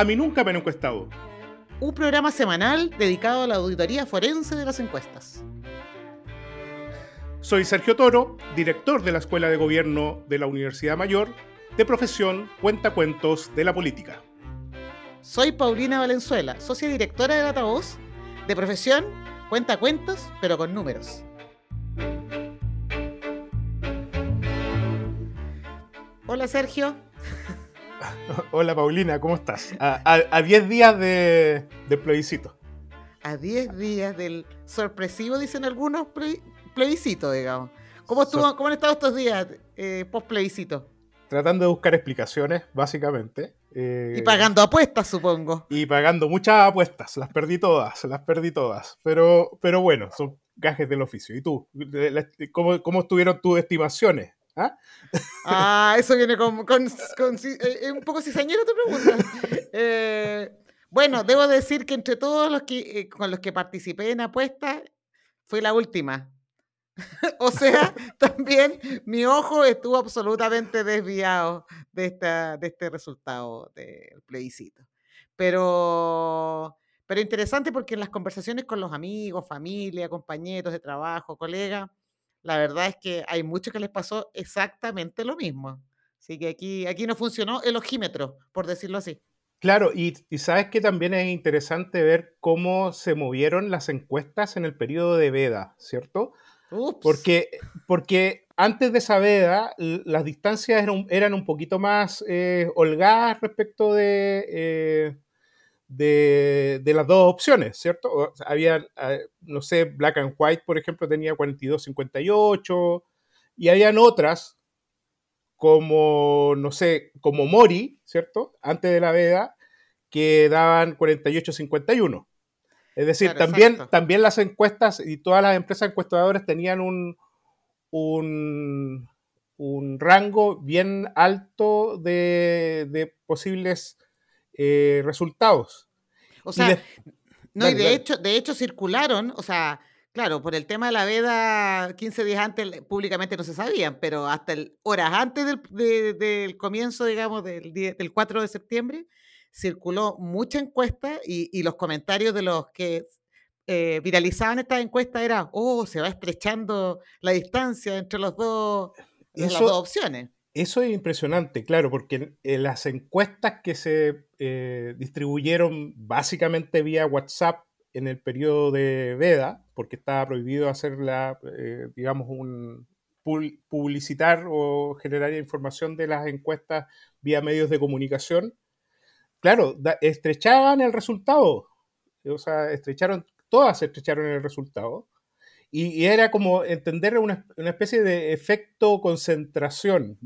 A mí nunca me han encuestado. Un programa semanal dedicado a la auditoría forense de las encuestas. Soy Sergio Toro, director de la Escuela de Gobierno de la Universidad Mayor, de profesión Cuentacuentos de la Política. Soy Paulina Valenzuela, socia directora de Datavoz, de profesión Cuentacuentos, pero con números. Hola Sergio. Hola Paulina, ¿cómo estás? A 10 días de, plebiscito. A 10 días del sorpresivo, dicen algunos, plebiscito, digamos. ¿Cómo, estuvo, ¿Cómo han estado estos días eh, post plebiscito? Tratando de buscar explicaciones, básicamente. Eh, y pagando apuestas, supongo. Y pagando muchas apuestas. Las perdí todas, las perdí todas. Pero, pero bueno, son gajes del oficio. ¿Y tú? ¿Cómo, cómo estuvieron tus estimaciones? ¿Ah? ah eso viene con, con, eh, un poco cizañero tu pregunta. Eh, bueno, debo decir que entre todos los que con los que participé en apuestas, fue la última. o sea, también mi ojo estuvo absolutamente desviado de, esta, de este resultado del plebiscito. Pero, pero interesante porque en las conversaciones con los amigos, familia, compañeros de trabajo, colegas, la verdad es que hay muchos que les pasó exactamente lo mismo. Así que aquí, aquí no funcionó el ojímetro, por decirlo así. Claro, y, y, sabes que también es interesante ver cómo se movieron las encuestas en el periodo de veda, ¿cierto? Porque, porque antes de esa veda las distancias eran, un poquito más eh, holgadas respecto de, eh, de, las dos opciones, ¿cierto? había, eh, no sé, Black and White, por ejemplo, tenía 42-58, y habían otras como, no sé, como Mori, ¿cierto? Antes de la veda, que daban 48-51. Es decir, también, también las encuestas y todas las empresas encuestadoras tenían un, un, rango bien alto de, posibles eh, resultados. O sea, no, y de hecho, de hecho circularon, o sea, claro, por el tema de la veda, 15 días antes públicamente no se sabían, pero hasta horas antes del, del comienzo, digamos, del, del 4 de septiembre, circuló mucha encuesta y, los comentarios de los que eh, viralizaban esta encuesta era, oh, se va estrechando la distancia entre los dos, las dos opciones. Eso es impresionante, claro, porque las encuestas que se eh, distribuyeron básicamente vía WhatsApp en el periodo de veda, porque estaba prohibido hacerla, eh, digamos, un publicitar o generar información de las encuestas vía medios de comunicación, claro, estrechaban el resultado. O sea, estrecharon, todas estrecharon el resultado. Y, era como entender una, especie de efecto concentración.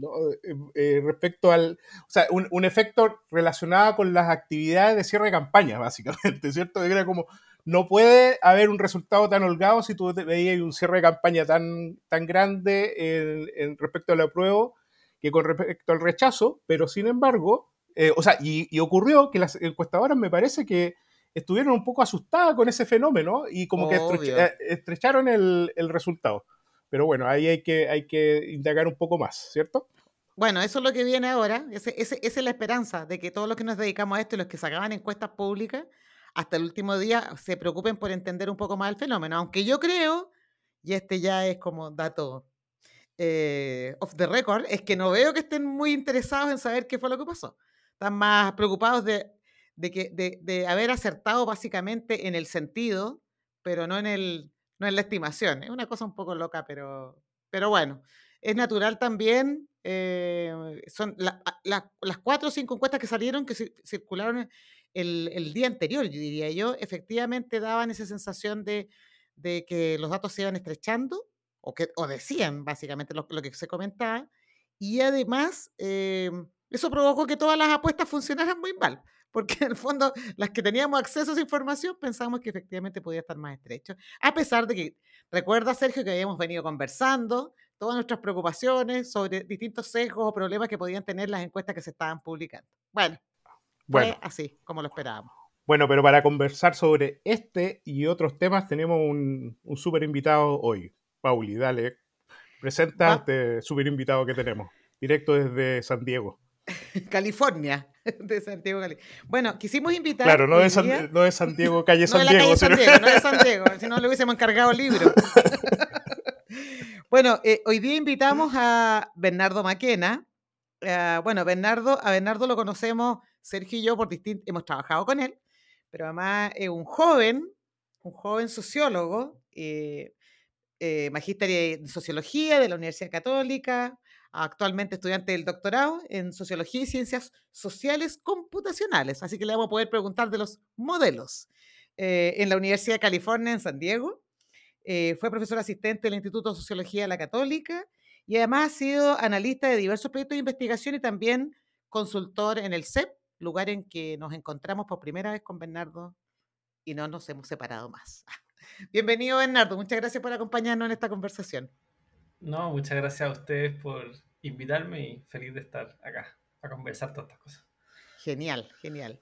Eh, respecto al, o sea, un, efecto relacionado con las actividades de cierre de campaña, básicamente, ¿cierto? Era como, no puede haber un resultado tan holgado si tú veías un cierre de campaña tan, tan grande en, respecto al apruebo que con respecto al rechazo, pero sin embargo, eh, o sea, y, ocurrió que las encuestadoras me parece que estuvieron un poco asustadas con ese fenómeno y como que eh, estrecharon el, resultado. Pero bueno, ahí hay que, hay que indagar un poco más, ¿cierto? Bueno, eso es lo que viene ahora. esa es la esperanza de que todos los que nos dedicamos a esto y los que sacaban encuestas públicas, hasta el último día se preocupen por entender un poco más el fenómeno. Aunque yo creo, y este ya es como dato eh, off the record, es que no veo que estén muy interesados en saber qué fue lo que pasó están más preocupados de, que, de, haber acertado básicamente en el sentido, pero no en, el, no en la estimación. Es una cosa un poco loca, pero, pero bueno, es natural también. Eh, son las cuatro o cinco encuestas que salieron, que circularon el, día anterior, yo diría yo, efectivamente daban esa sensación de, que los datos se iban estrechando, o, que, o decían básicamente lo, que se comentaba, y además eh, eso provocó que todas las apuestas funcionaran muy mal, porque en el fondo las que teníamos acceso a esa información pensábamos que efectivamente podía estar más estrecho, a pesar de que, recuerda Sergio que habíamos venido conversando todas nuestras preocupaciones sobre distintos sesgos o problemas que podían tener las encuestas que se estaban publicando. Bueno, bueno. así como lo esperábamos. Bueno, pero para conversar sobre este y otros temas tenemos un, un súper invitado hoy. Pauli, dale, presenta este súper invitado que tenemos, directo desde San Diego. California. de Santiago Cali. Bueno, quisimos invitar. Claro, no de, Santiago, calle Santiago. No de la calle Santiago, no de Santiago, si no le hubiésemos encargado el libro. bueno, eh, hoy día invitamos a Bernardo Maquena. Uh, bueno, Bernardo, a Bernardo lo conocemos, Sergio y yo, por distintos, hemos trabajado con él, pero además es un joven, un joven sociólogo, eh, eh, magíster en sociología de la Universidad Católica, actualmente estudiante del doctorado en Sociología y Ciencias Sociales Computacionales, así que le vamos a poder preguntar de los modelos. Eh, en la Universidad de California en San Diego, eh, fue profesor asistente del Instituto de Sociología de la Católica y además ha sido analista de diversos proyectos de investigación y también consultor en el CEP, lugar en que nos encontramos por primera vez con Bernardo y no nos hemos separado más. Bienvenido, Bernardo. Muchas gracias por acompañarnos en esta conversación. No, muchas gracias a ustedes por invitarme y feliz de estar acá a conversar todas estas cosas. Genial, genial.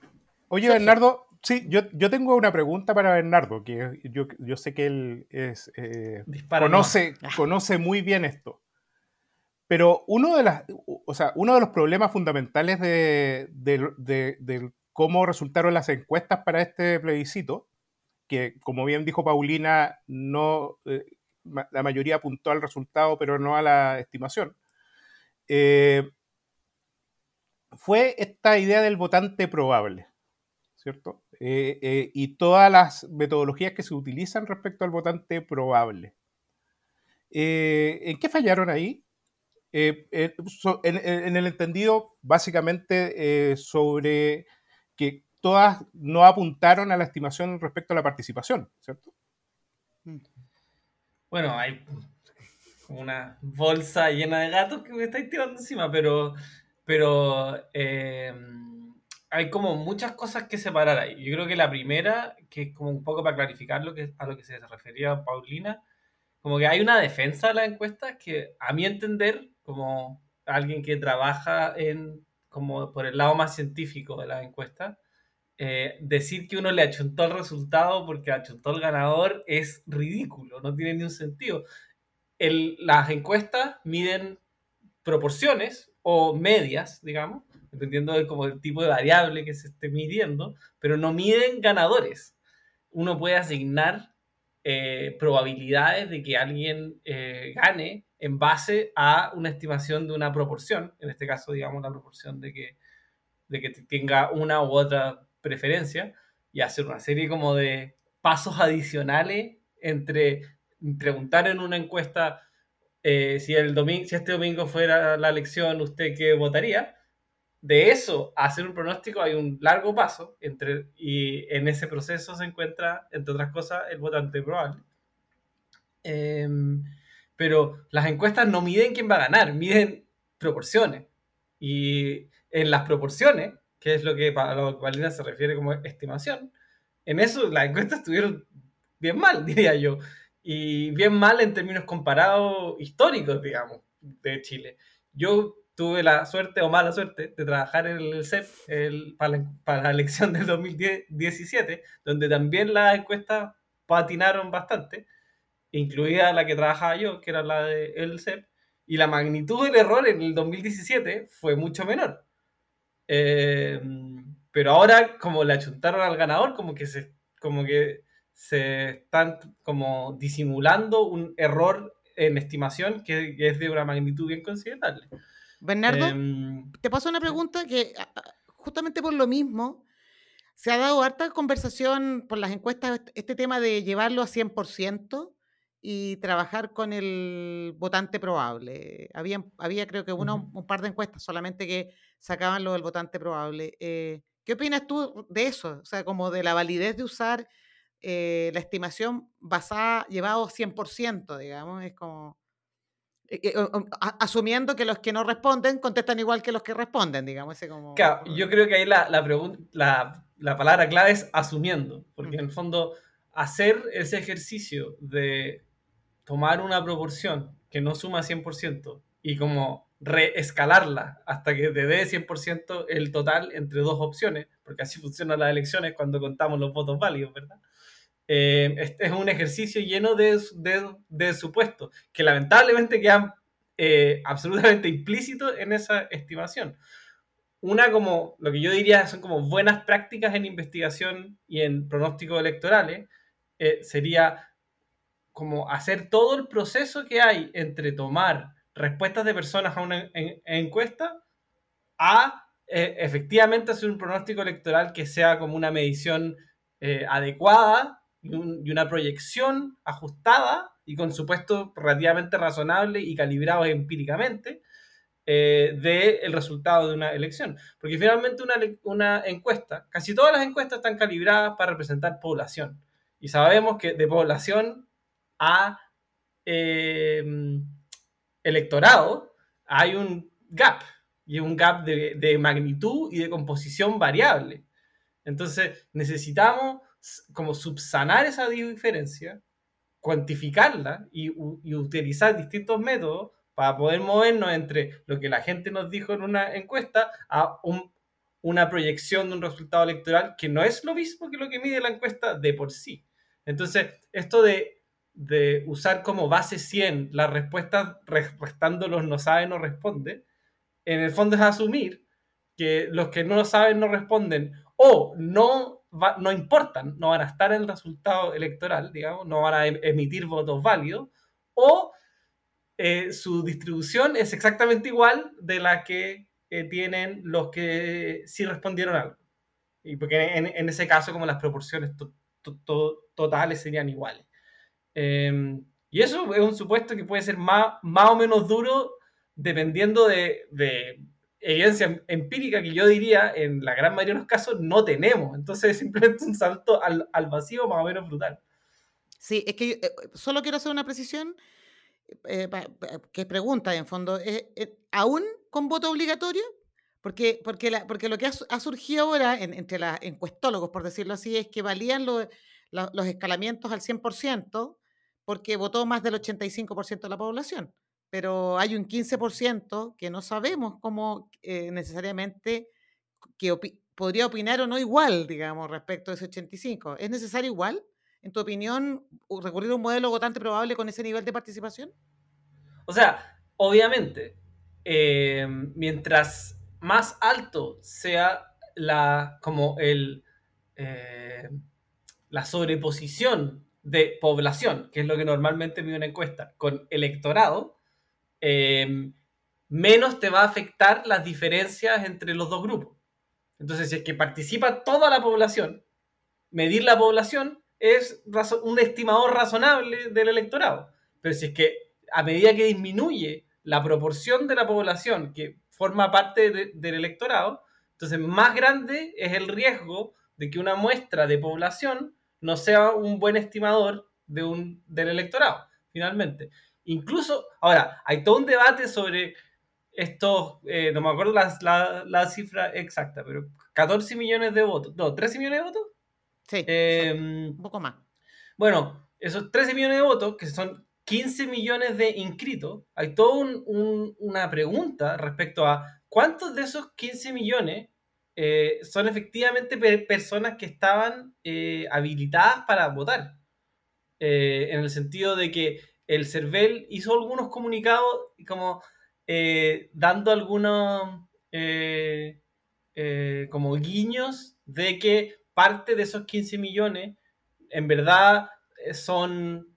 Oye, Bernardo, sí, yo, yo, tengo una pregunta para Bernardo, que yo, yo sé que él es, eh, conoce, conoce muy bien esto. Pero uno de, las, o sea, uno de los problemas fundamentales de, de, de, cómo resultaron las encuestas para este plebiscito, que como bien dijo Paulina, no, eh, la mayoría apuntó al resultado, pero no a la estimación, eh, fue esta idea del votante probable, ¿cierto? Eh, eh, y todas las metodologías que se utilizan respecto al votante probable. ¿En qué fallaron ahí? En, el entendido básicamente sobre que todas no apuntaron a la estimación respecto a la participación, ¿cierto? Mm. Bueno, hay una bolsa llena de gatos que me estáis tirando encima, pero, pero eh, hay como muchas cosas que separar ahí. Yo creo que la primera, que es como un poco para clarificar lo que, a lo que se refería Paulina, como que hay una defensa de la encuesta que a mi entender, como alguien que trabaja en como por el lado más científico de la encuesta, eh, decir que uno le achuntó el resultado porque achuntó el ganador es ridículo, no tiene ni un sentido. las encuestas miden proporciones o medias, digamos, dependiendo de como el tipo de variable que se esté midiendo, pero no miden ganadores. Uno puede asignar eh, probabilidades de que alguien eh, gane en base a una estimación de una proporción, en este caso, digamos, la proporción de que, de que tenga una u otra preferencia y hacer una serie como de pasos adicionales entre preguntar en una encuesta eh, si, el domingo, si este domingo fuera la elección, ¿usted qué votaría? De eso a hacer un pronóstico hay un largo paso entre, y en ese proceso se encuentra, entre otras cosas, el votante probable. Em, pero las encuestas no miden quién va a ganar, miden proporciones. Y en las proporciones que es lo que a lo que Valina se refiere como estimación, en eso las encuestas estuvieron bien mal, diría yo. Y bien mal en términos comparados históricos, digamos, de Chile. Yo tuve la suerte o mala suerte de trabajar en el CEP la, para, la, elección del 2017, donde también las encuestas patinaron bastante, incluida la que trabajaba yo, que era la del CEP, y la magnitud del error en el 2017 fue mucho menor. Eh, pero ahora, como le achuntaron al ganador, como que se, como que se están como disimulando un error en estimación que, es de una magnitud bien considerable. Bernardo, em, te paso una pregunta que justamente por lo mismo se ha dado harta conversación por las encuestas este tema de llevarlo a 100% y trabajar con el votante probable. Había, había creo que uno, un par de encuestas solamente que sacaban lo del votante probable. Eh, ¿Qué opinas tú de eso? O sea, como de la validez de usar eh, la estimación basada, llevado 100%, digamos, es como... Eh, asumiendo que los que no responden contestan igual que los que responden, digamos. Ese como, claro, yo creo que ahí la, la, la, la palabra clave es asumiendo, porque en el fondo hacer ese ejercicio de tomar una proporción que no suma 100% y como reescalarla hasta que te dé 100% el total entre dos opciones, porque así funcionan las elecciones cuando contamos los votos válidos, ¿verdad? Eh, este es un ejercicio lleno de, de, supuestos que lamentablemente quedan eh, absolutamente implícitos en esa estimación. una como, lo que yo diría son como buenas prácticas en investigación y en pronósticos electorales, eh, sería como hacer todo el proceso que hay entre tomar respuestas de personas a una encuesta a eh, efectivamente hacer un pronóstico electoral que sea como una medición eh, adecuada y, una proyección ajustada y con supuesto relativamente razonable y calibrado empíricamente eh, del resultado de una elección. Porque finalmente una, una encuesta, casi todas las encuestas están calibradas para representar población. Y sabemos que de población a eh, electorado hay un gap, y un gap de, de, magnitud y de composición variable. Entonces necesitamos como subsanar esa diferencia, cuantificarla y, y utilizar distintos métodos para poder movernos entre lo que la gente nos dijo en una encuesta a una proyección de un resultado electoral que no es lo mismo que lo que mide la encuesta de por sí. Entonces, esto de, usar como base 100 las respuestas restando los no sabe, no responde, en el fondo es asumir que los que no saben no responden o no, no importan, no van a estar en el resultado electoral, digamos, no van a em-, emitir votos válidos, o eh, su distribución es exactamente igual de la que eh, tienen los que sí respondieron algo. Y porque en, ese caso, como las proporciones totales serían iguales. Em, y eso es un supuesto que puede ser más, más o menos duro dependiendo de, de, evidencia empírica que yo diría en la gran mayoría de los casos no tenemos. Entonces es simplemente un salto al, al vacío más o menos brutal. Sí, es que eh, solo quiero hacer una precisión eh, que pregunta en fondo, eh, eh, ¿aún con voto obligatorio? Porque, porque, porque lo que ha, surgido ahora entre los encuestólogos, por decirlo así, es que valían los escalamientos al 100% porque votó más del 85% de la población. Pero hay un 15% que no sabemos cómo necesariamente que podría opinar o no igual, digamos, respecto a ese 85%. ¿Es necesario igual? en tu opinión, recurrir a un modelo votante probable con ese nivel de participación? O sea, obviamente, eh, mientras más alto sea la, como el, eh, la sobreposición de población, que es lo que normalmente mide una encuesta, con electorado, eh, menos te va a afectar las diferencias entre los dos grupos. Entonces, si es que participa toda la población, medir la población es un estimador razonable del electorado. Pero si es que a medida que disminuye la proporción de la población que forma parte del electorado, entonces más grande es el riesgo de que una muestra de población no sea un buen estimador de un, del electorado, finalmente. Incluso, ahora, hay todo un debate sobre estos, eh, no me acuerdo la, la, cifra exacta, pero 14 millones de votos, no, 13 millones de votos Sí, em, un poco más. Bueno, esos 13 millones de votos, que son 15 millones de inscritos, hay toda una pregunta respecto a cuántos de esos 15 millones eh, son efectivamente personas que estaban eh, habilitadas para votar. Eh, en el sentido de que el CERVEL hizo algunos comunicados como dando algunos como guiños de que parte de esos 15 millones en verdad son,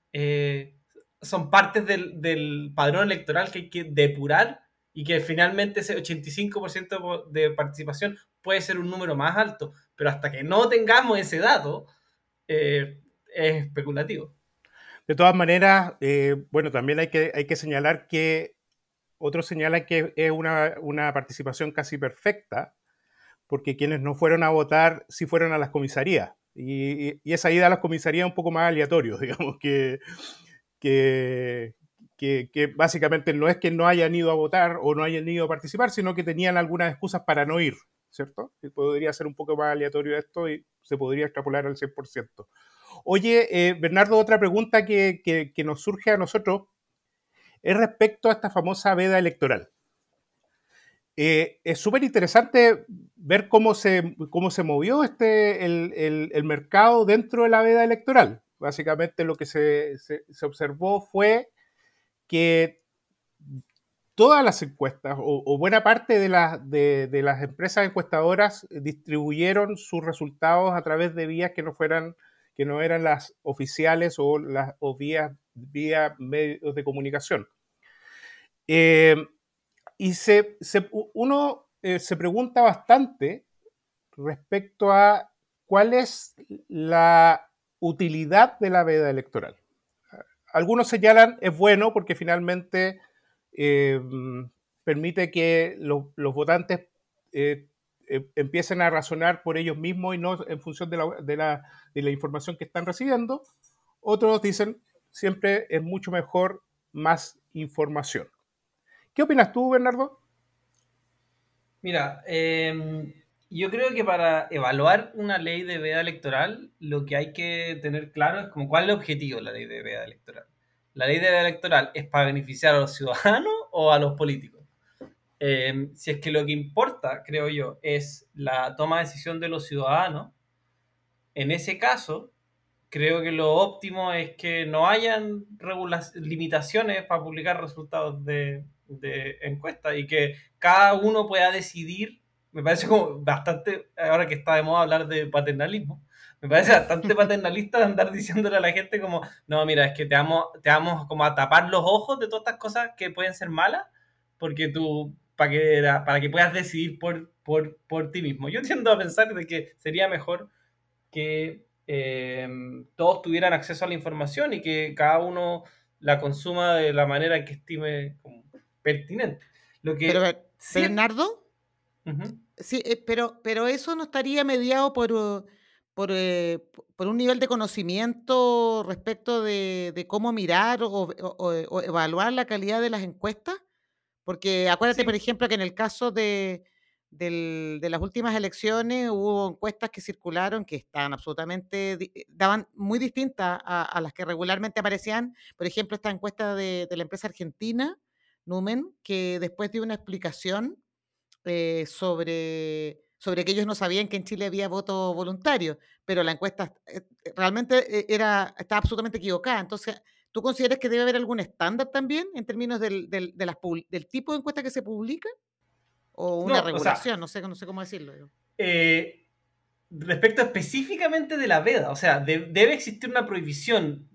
son partes del, padrón electoral que hay que depurar y que finalmente ese 85% de participación puede ser un número más alto, pero hasta que no tengamos ese dato, eh, es especulativo. De todas maneras, bueno, también hay que, hay que señalar que otros señalan que es una, una participación casi perfecta, porque quienes no fueron a votar sí fueron a las comisarías. Y, esa ida a las comisarías es un poco más aleatorio, digamos, que, que, que, básicamente no es que no hayan ido a votar o no hayan ido a participar, sino que tenían algunas excusas para no ir, ¿cierto? podría ser un poco más aleatorio esto y se podría extrapolar al 100%. Oye, eh, Bernardo, otra pregunta que, que nos surge a nosotros es respecto a esta famosa veda electoral. Eh, es súper interesante ver cómo se, cómo se movió este, el, mercado dentro de la veda electoral. Básicamente lo que se, observó fue que todas las encuestas o, buena parte de, de, las empresas encuestadoras distribuyeron sus resultados a través de vías que no fueran que no eran las oficiales o las o vías vía medios de comunicación. Eh, y se, uno eh, se pregunta bastante respecto a cuál es la utilidad de la veda electoral. Algunos señalan es bueno porque finalmente eh, permite que los, votantes eh, eh, empiecen a razonar por ellos mismos y no en función de la, de la información que están recibiendo. Otros dicen siempre es mucho mejor más información. ¿Qué opinas tú, Bernardo? Mira, em, yo creo que para evaluar una ley de veda electoral, lo que hay que tener claro es como cuál es el objetivo de la ley de veda electoral. ¿La ley de veda electoral es para beneficiar a los ciudadanos o a los políticos? Em, si es que lo que importa, creo yo, es la toma de decisión de los ciudadanos, en ese caso, creo que lo óptimo es que no hayan limitaciones para publicar resultados de, de encuestas y que cada uno pueda decidir me parece como bastante, ahora que está de moda hablar de paternalismo, me parece bastante paternalista andar diciéndole a la gente como, no, mira, es que te vamos, te vamos como a tapar los ojos de todas estas cosas que pueden ser malas, porque tú, para que, para que puedas decidir por, por, por ti mismo. Yo tiendo a pensar de que sería mejor que eh, todos tuvieran acceso a la información y que cada uno la consuma de la manera que estime pertinente. Lo que, Pero, Bernardo, Sí, eh, pero, pero eso no estaría mediado por, uh, por, eh, por un nivel de conocimiento respecto de, cómo mirar o, evaluar la calidad de las encuestas. Porque acuérdate, por ejemplo, que en el caso de, de las últimas elecciones hubo encuestas que circularon que estaban absolutamente, eh, daban muy distintas a, las que regularmente aparecían. Por ejemplo, esta encuesta de, de la empresa argentina, Numen, que después dio una explicación eh, sobre, sobre que ellos no sabían que en Chile había voto voluntario, pero la encuesta eh, eh, realmente era, estaba absolutamente equivocada. Entonces, ¿tú consideras que debe haber algún estándar también en términos del, del, de las, del tipo de encuesta que se publica? ¿O una regulación? no, sé, no sé cómo decirlo. respecto específicamente de la veda, o sea, debe existir una prohibición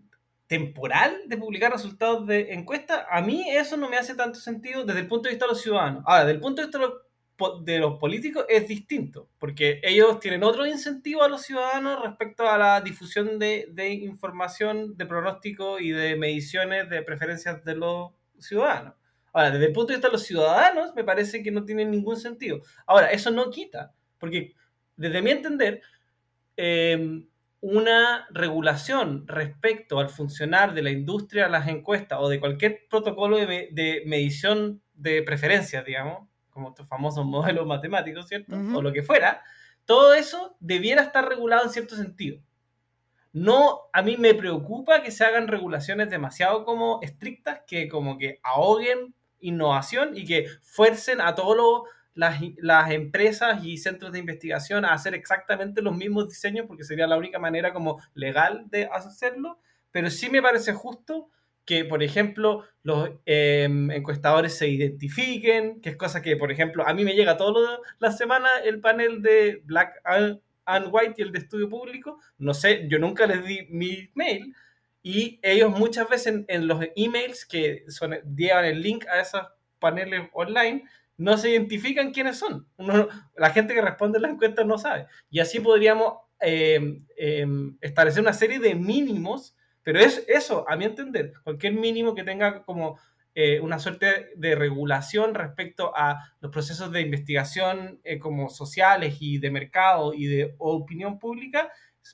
temporal de publicar resultados de encuesta, a mí eso no me hace tanto sentido desde el punto de vista de los ciudadanos. Ahora, desde el punto de vista de los de los políticos es distinto, porque ellos tienen otro incentivo a los ciudadanos respecto a la difusión de, información, de pronóstico y de mediciones de preferencias de los ciudadanos. Ahora, desde el punto de vista de los ciudadanos, me parece que no tiene ningún sentido. Ahora, eso no quita, porque desde mi entender, em, una regulación respecto al funcionar de la industria las encuestas o de cualquier protocolo de, de medición de preferencias, digamos, como estos famosos modelos matemáticos, ¿cierto? O lo que fuera, todo eso debiera estar regulado en cierto sentido. No, a mí me preocupa que se hagan regulaciones demasiado como estrictas que como que ahoguen innovación y que fuercen a todas las, las, empresas y centros de investigación a hacer exactamente los mismos diseños porque sería la única manera como legal de hacerlo, pero sí me parece justo que, por ejemplo, los em, encuestadores se identifiquen, que es cosa que, por ejemplo, a mí me llega todas las semanas el panel de Black and White y el de estudio público. No sé, yo nunca les di mi mail y ellos muchas veces en, los emails que son, llevan el link a esos paneles online, no se identifican quiénes son. la gente que responde la encuesta no sabe. Y así podríamos em, em, establecer una serie de mínimos pero es eso, a mi entender, cualquier mínimo que tenga como eh, una suerte de regulación respecto a los procesos de investigación eh, como sociales y de mercado y de opinión pública,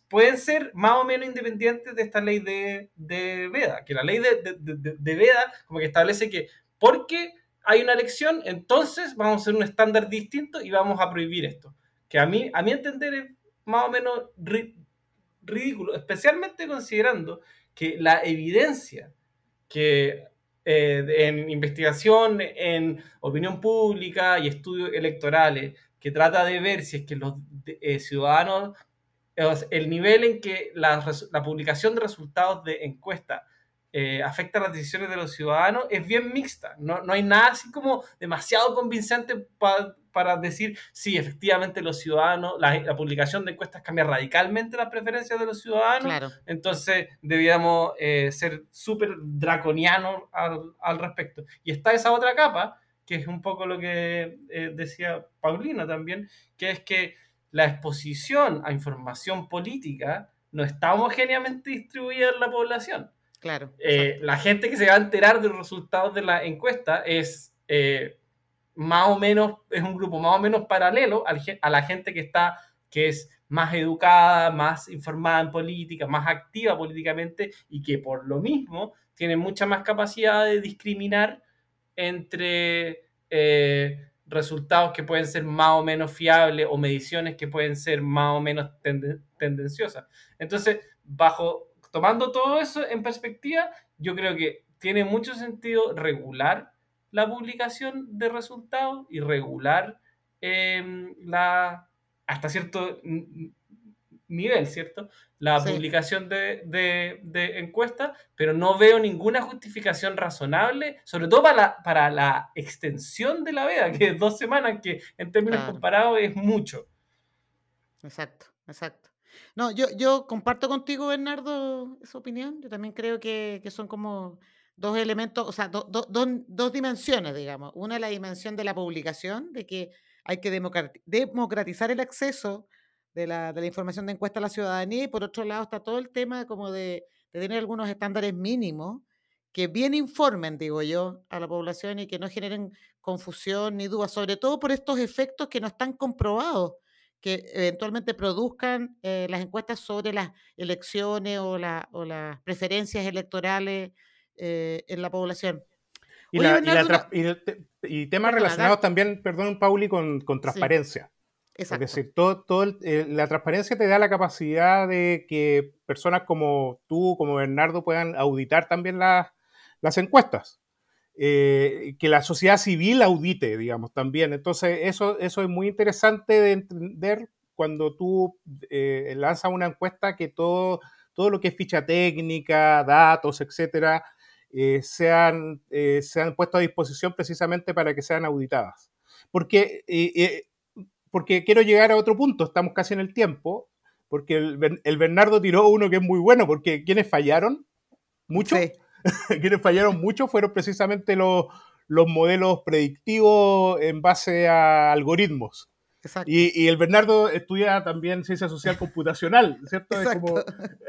pueden ser más o menos independientes de esta ley de, de Veda, que la ley de, de, de, Veda como que establece que porque hay una elección, entonces vamos a hacer un estándar distinto y vamos a prohibir esto. Que a mí, a mi entender es más o menos ridículo, especialmente considerando que la evidencia que eh, en investigación, en opinión pública y estudios electorales, que trata de ver si es que los eh, ciudadanos, el nivel en que la, publicación de resultados de encuesta eh, afecta las decisiones de los ciudadanos es bien mixta. No, no hay nada así como demasiado convincente para decir, sí, efectivamente los ciudadanos, la, publicación de encuestas cambia radicalmente las preferencias de los ciudadanos. Entonces debíamos eh, ser súper draconianos al, al, respecto. Y está esa otra capa, que es un poco lo que eh, decía Paulina también, que es que la exposición a información política no está homogéneamente distribuida en la población. Claro. Eh, la gente que se va a enterar de los resultados de la encuesta es eh, más o menos, es un grupo más o menos paralelo a la gente que está, que es más educada, más informada en política, más activa políticamente y que por lo mismo tiene mucha más capacidad de discriminar entre eh, resultados que pueden ser más o menos fiables o mediciones que pueden ser más o menos tendenciosas. Entonces, bajo tomando todo eso en perspectiva, yo creo que tiene mucho sentido regular la publicación de resultados y regular em, la, hasta cierto nivel, ¿cierto? La publicación de, de, encuestas, pero no veo ninguna justificación razonable, sobre todo para la, para la extensión de la veda, que es dos semanas, que en términos comparados es mucho. Exacto, exacto. No, yo, yo comparto contigo, Bernardo, esa opinión. Yo también creo que, son como dos elementos, o sea, dos dimensiones, digamos. Una es la dimensión de la publicación, de que hay que democratizar el acceso de la, información de encuesta a la ciudadanía, y por otro lado está todo el tema como de, de tener algunos estándares mínimos que bien informen, digo yo, a la población y que no generen confusión ni dudas, sobre todo por estos efectos que no están comprobados que eventualmente produzcan eh, las encuestas sobre las elecciones o, o las preferencias electorales eh, en la población. Y, temas relacionados también, perdón, Pauli, con, con transparencia. Es decir, todo, todo la transparencia te da la capacidad de que personas como tú, como Bernardo, puedan auditar también las, las encuestas. Eh, que la sociedad civil audite, digamos, también. Entonces, eso, eso es muy interesante de entender cuando tú eh, lanzas una encuesta que todo, todo lo que es ficha técnica, datos, etcétera, eh, sean, sean puestos a disposición precisamente para que sean auditadas. Porque, porque quiero llegar a otro punto, estamos casi en el tiempo, porque el, el Bernardo tiró uno que es muy bueno, porque ¿quiénes fallaron? ¿Mucho? quienes fallaron mucho fueron precisamente los, los modelos predictivos en base a algoritmos. Y, el Bernardo estudia también ciencia social computacional, ¿cierto?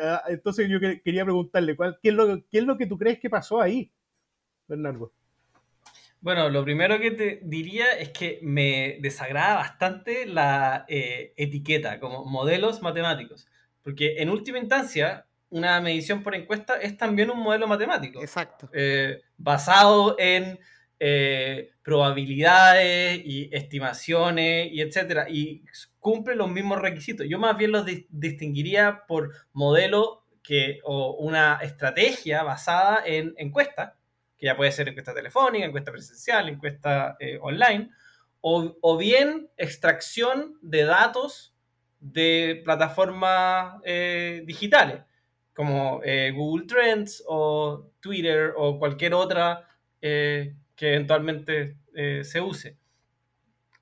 Ah, entonces yo quería preguntarle, ¿cuál, qué, es lo, ¿qué es lo que tú crees que pasó ahí, Bernardo? Bueno, lo primero que te diría es que me desagrada bastante la eh, etiqueta como modelos matemáticos, porque en última instancia una medición por encuesta es también un modelo matemático. Exacto. Eh, basado en eh, probabilidades y estimaciones y etcétera. Y cumple los mismos requisitos. Yo más bien los distinguiría por modelo que, o una estrategia basada en encuesta, que ya puede ser encuesta telefónica, encuesta presencial, encuesta eh, online, o, o, bien extracción de datos de plataformas digitales como eh, Google Trends o Twitter o cualquier otra eh, que eventualmente eh, se use.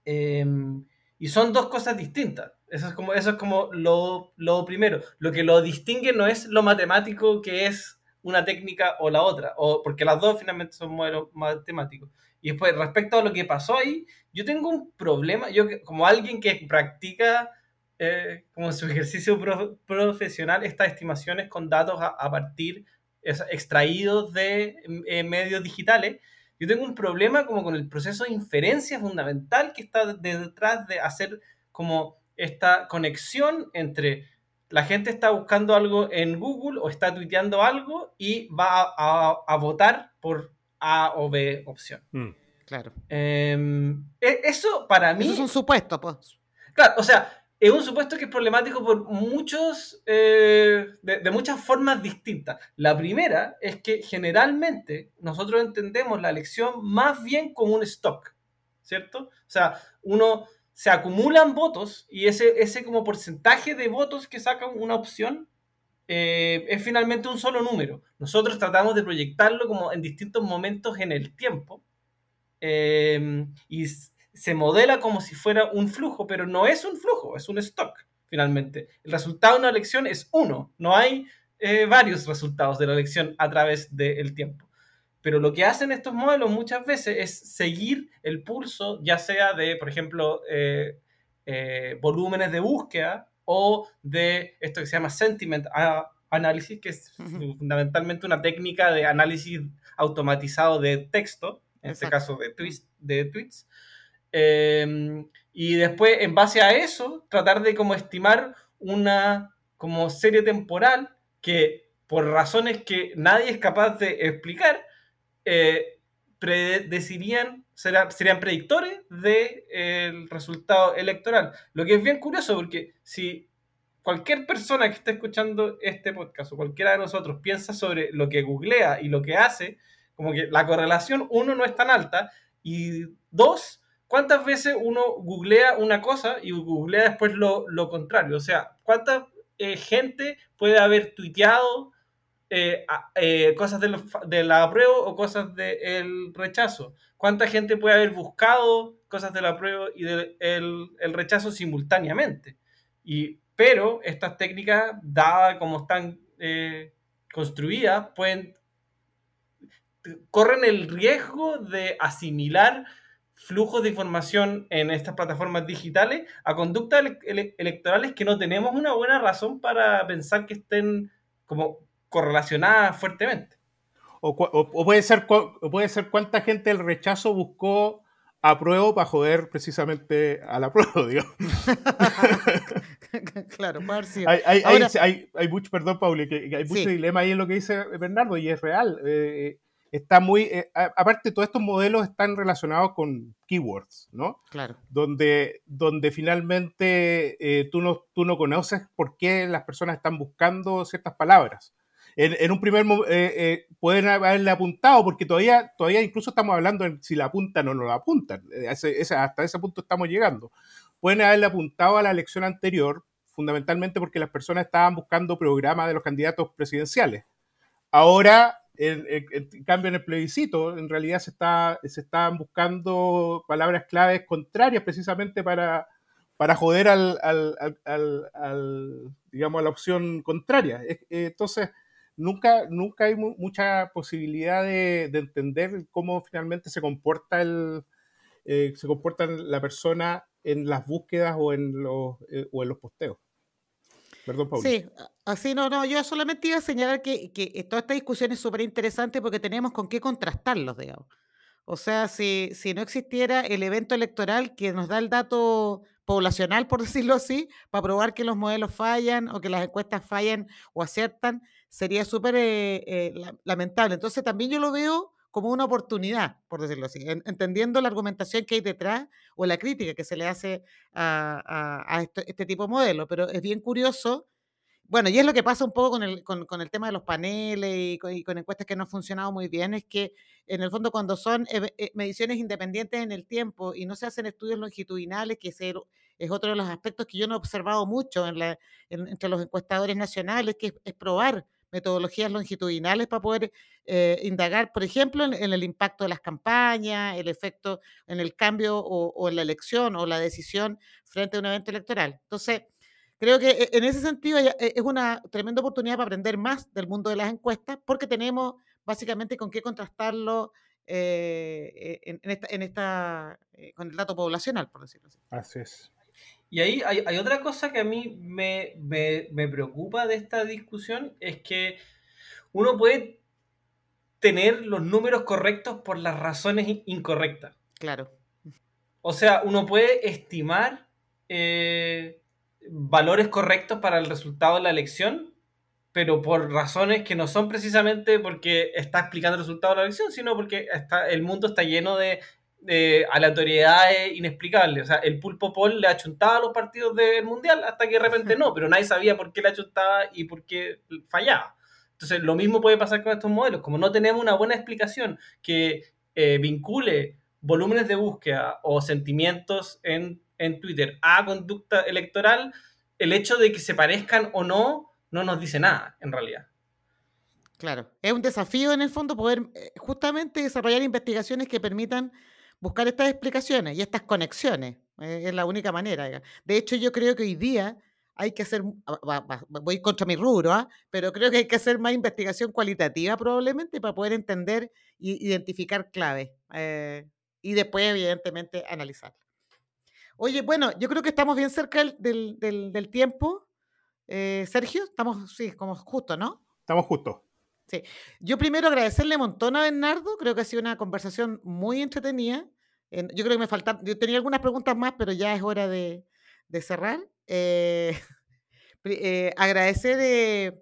Em, y son dos cosas distintas. Eso es como, eso es como lo, lo, primero. Lo que lo distingue no es lo matemático que es una técnica o la otra, o, porque las dos finalmente son modelos matemáticos. Y después, respecto a lo que pasó ahí, yo tengo un problema, yo como alguien que practica eh, como su ejercicio profesional estas estimaciones con datos a, partir extraídos de eh, medios digitales. Yo tengo un problema como con el proceso de inferencia fundamental que está detrás de hacer como esta conexión entre la gente está buscando algo en Google o está tuiteando algo y va a, votar por A o B opción. Mm. claro. Em, e, eso para mí... Eso es un supuesto, pues. Claro, o sea, es un supuesto que es problemático por muchos, eh, de, muchas formas distintas. La primera es que generalmente nosotros entendemos la elección más bien como un stock, ¿cierto? O sea, uno se acumulan votos y ese, ese como porcentaje de votos que saca una opción eh, es finalmente un solo número. Nosotros tratamos de proyectarlo como en distintos momentos en el tiempo eh, y se modela como si fuera un flujo, pero no es un flujo, es un stock finalmente. El resultado de una elección es uno, no hay eh, varios resultados de la elección a través del tiempo. Pero lo que hacen estos modelos muchas veces es seguir el pulso, ya sea de, por ejemplo, volúmenes de búsqueda o de esto que se llama sentiment analysis, que es fundamentalmente una técnica de análisis automatizado de texto, en este caso de tweets. De tweets. Em, y después, en base a eso, tratar de como estimar una como serie temporal que por razones que nadie es capaz de explicar, eh, predecirían, serían predictores del resultado electoral. Lo que es bien curioso porque si cualquier persona que esté escuchando este podcast o cualquiera de nosotros piensa sobre lo que googlea y lo que hace, como que la correlación, uno, no es tan alta y dos, ¿cuántas veces uno googlea una cosa y googlea después lo, contrario? O sea, ¿cuánta eh, gente puede haber tuiteado eh, eh, cosas de, de, la apruebo o cosas del rechazo? ¿Cuánta gente puede haber buscado cosas de la apruebo y del el rechazo simultáneamente? Y, pero estas técnicas, dadas como están eh, construidas, pueden corren el riesgo de asimilar flujos de información en estas plataformas digitales a conductas electorales que no tenemos una buena razón para pensar que estén como correlacionadas fuertemente. O, puede, ser, puede ser cuánta gente el rechazo buscó apruebo para joder precisamente a la prueba, digamos. claro, Marcio. Hay, hay, hay, hay, mucho, perdón, Pauli, que, hay mucho dilema ahí en lo que dice Bernardo y es real. Eh, está muy, eh, aparte, todos estos modelos están relacionados con keywords, ¿no? Claro. Donde, donde finalmente eh, tú, no, tú no conoces por qué las personas están buscando ciertas palabras en, un primer momento eh, eh, pueden haberle apuntado, porque todavía, todavía incluso estamos hablando de si la apuntan o no la apuntan. Eh, hasta ese punto estamos llegando. Pueden haberle apuntado a la elección anterior, fundamentalmente porque las personas estaban buscando programas de los candidatos presidenciales. Ahora, en, cambio, en el plebiscito, en realidad se, está, se estaban buscando palabras claves contrarias precisamente para, para joder al, al, digamos, a la opción contraria. Entonces, nunca, nunca hay mucha posibilidad de, entender cómo finalmente se comporta el, eh, se comporta la persona en las búsquedas o en los, eh, o en los posteos. Perdón, Paula. Sí, así no, no, yo solamente iba a señalar que, que toda esta discusión es súper interesante porque tenemos con qué contrastarlos, digamos. O sea, si, si no existiera el evento electoral que nos da el dato poblacional, por decirlo así, para probar que los modelos fallan o que las encuestas fallan o aciertan, sería súper eh, eh, lamentable. Entonces también yo lo veo como una oportunidad, por decirlo así, entendiendo la argumentación que hay detrás o la crítica que se le hace a, este, tipo de modelo. Pero es bien curioso bueno, y es lo que pasa un poco con el, con, el tema de los paneles y con, encuestas que no han funcionado muy bien, es que en el fondo cuando son eh, mediciones independientes en el tiempo y no se hacen estudios longitudinales, que es otro de los aspectos que yo no he observado mucho entre los encuestadores nacionales, que es probar metodologías longitudinales para poder eh, indagar, por ejemplo, en, el impacto de las campañas, el efecto en el cambio o, en la elección o la decisión frente a un evento electoral. Entonces, creo que e, en ese sentido e, es una tremenda oportunidad para aprender más del mundo de las encuestas, porque tenemos básicamente con qué contrastarlo eh, e, en, esta, eh, con el dato poblacional, por decirlo así. Así es. Y ahí hay, otra cosa que a mí me, preocupa de esta discusión, es que uno puede tener los números correctos por las razones incorrectas. Claro. O sea, uno puede estimar eh, valores correctos para el resultado de la elección, pero por razones que no son precisamente porque está explicando el resultado de la elección, sino porque está, el mundo está lleno de eh, aleatoriedades inexplicables. O sea, el pulpo Paul le achuntaba a los partidos del Mundial hasta que de repente no, pero nadie sabía por qué le achuntaba y por qué fallaba. Entonces, lo mismo puede pasar con estos modelos. Como no tenemos una buena explicación que eh, vincule volúmenes de búsqueda o sentimientos en, en Twitter a conducta electoral, el hecho de que se parezcan o no no nos dice nada, en realidad. Claro, es un desafío en el fondo poder eh, justamente desarrollar investigaciones que permitan buscar estas explicaciones y estas conexiones. eh, es la única manera. De hecho, yo creo que hoy día hay que hacer, ah, voy contra mi rubro, ¿ah? pero creo que hay que hacer más investigación cualitativa probablemente para poder entender e identificar claves eh, y después, evidentemente, analizarla. Oye, bueno, yo creo que estamos bien cerca del, del- tiempo. Eh, Sergio, estamos, sí, como justo, ¿no? Estamos justos. Yo primero agradecerle un montón a Bernardo, creo que ha sido una conversación muy entretenida. En- yo creo que me faltan, yo tenía algunas preguntas más, pero ya es hora de, de cerrar. Eh, eh, agradecer eh,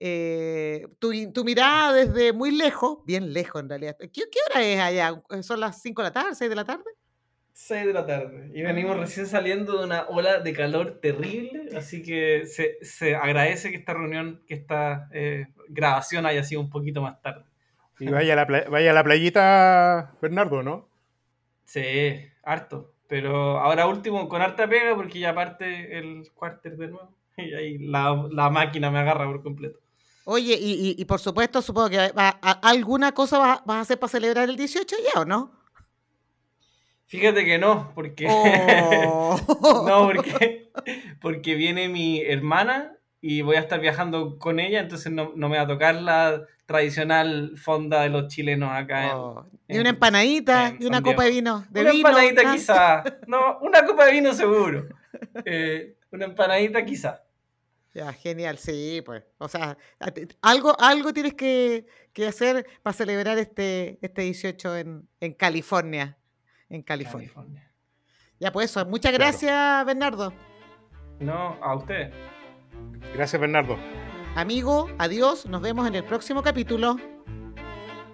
eh, tu, i- tu mirada desde muy lejos, bien lejos en realidad. ¿Qué, qué hora es allá? ¿Son las 5 de la tarde, 6 de la tarde? 6 de la tarde. Y venimos Ah. recién saliendo de una ola de calor terrible, así que se, se agradece que esta reunión, que esta eh, grabación haya sido un poquito más tarde. Y vaya a la, pla- vaya a la playita, Bernardo, ¿no? Sí, harto. Pero ahora último con harta pega porque ya parte el cuarter de nuevo. Y ahí la, la máquina me agarra por completo. Oye, y, y- y por supuesto, supongo que va- a- alguna cosa vas, vas a hacer para celebrar el 18 ya, ¿o no? Fíjate que no, porque. Oh. no, porque, porque viene mi hermana y voy a estar viajando con ella, entonces no, no me va a tocar la tradicional fonda de los chilenos acá. en- Oh, Y una empanadita en y una copa de vino. De una vino, empanadita quizá. No, una copa de vino seguro. Eh, una empanadita quizá. Ya, genial, sí, pues. O sea, algo, algo tienes que, que hacer para celebrar este, este 18 en, en California. En California. California. Ya, pues eso. Muchas Claro. gracias, Bernardo. No, a ustedes. Gracias, Bernardo. Amigo, adiós. Nos vemos en el próximo capítulo.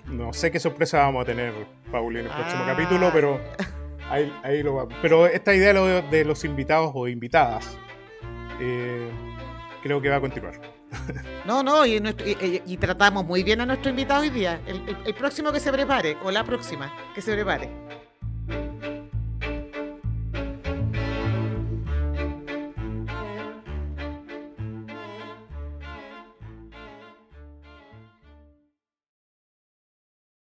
No sé qué sorpresa vamos a tener, Pauli, en el próximo Ah. capítulo, pero ahí, ahí lo va. Pero esta idea de, los invitados o invitadas, eh, creo que va a continuar. No, no, y, nuestro- y- y- y tratamos muy bien a nuestro invitado hoy día. El, el- el próximo que se prepare, o la próxima que se prepare.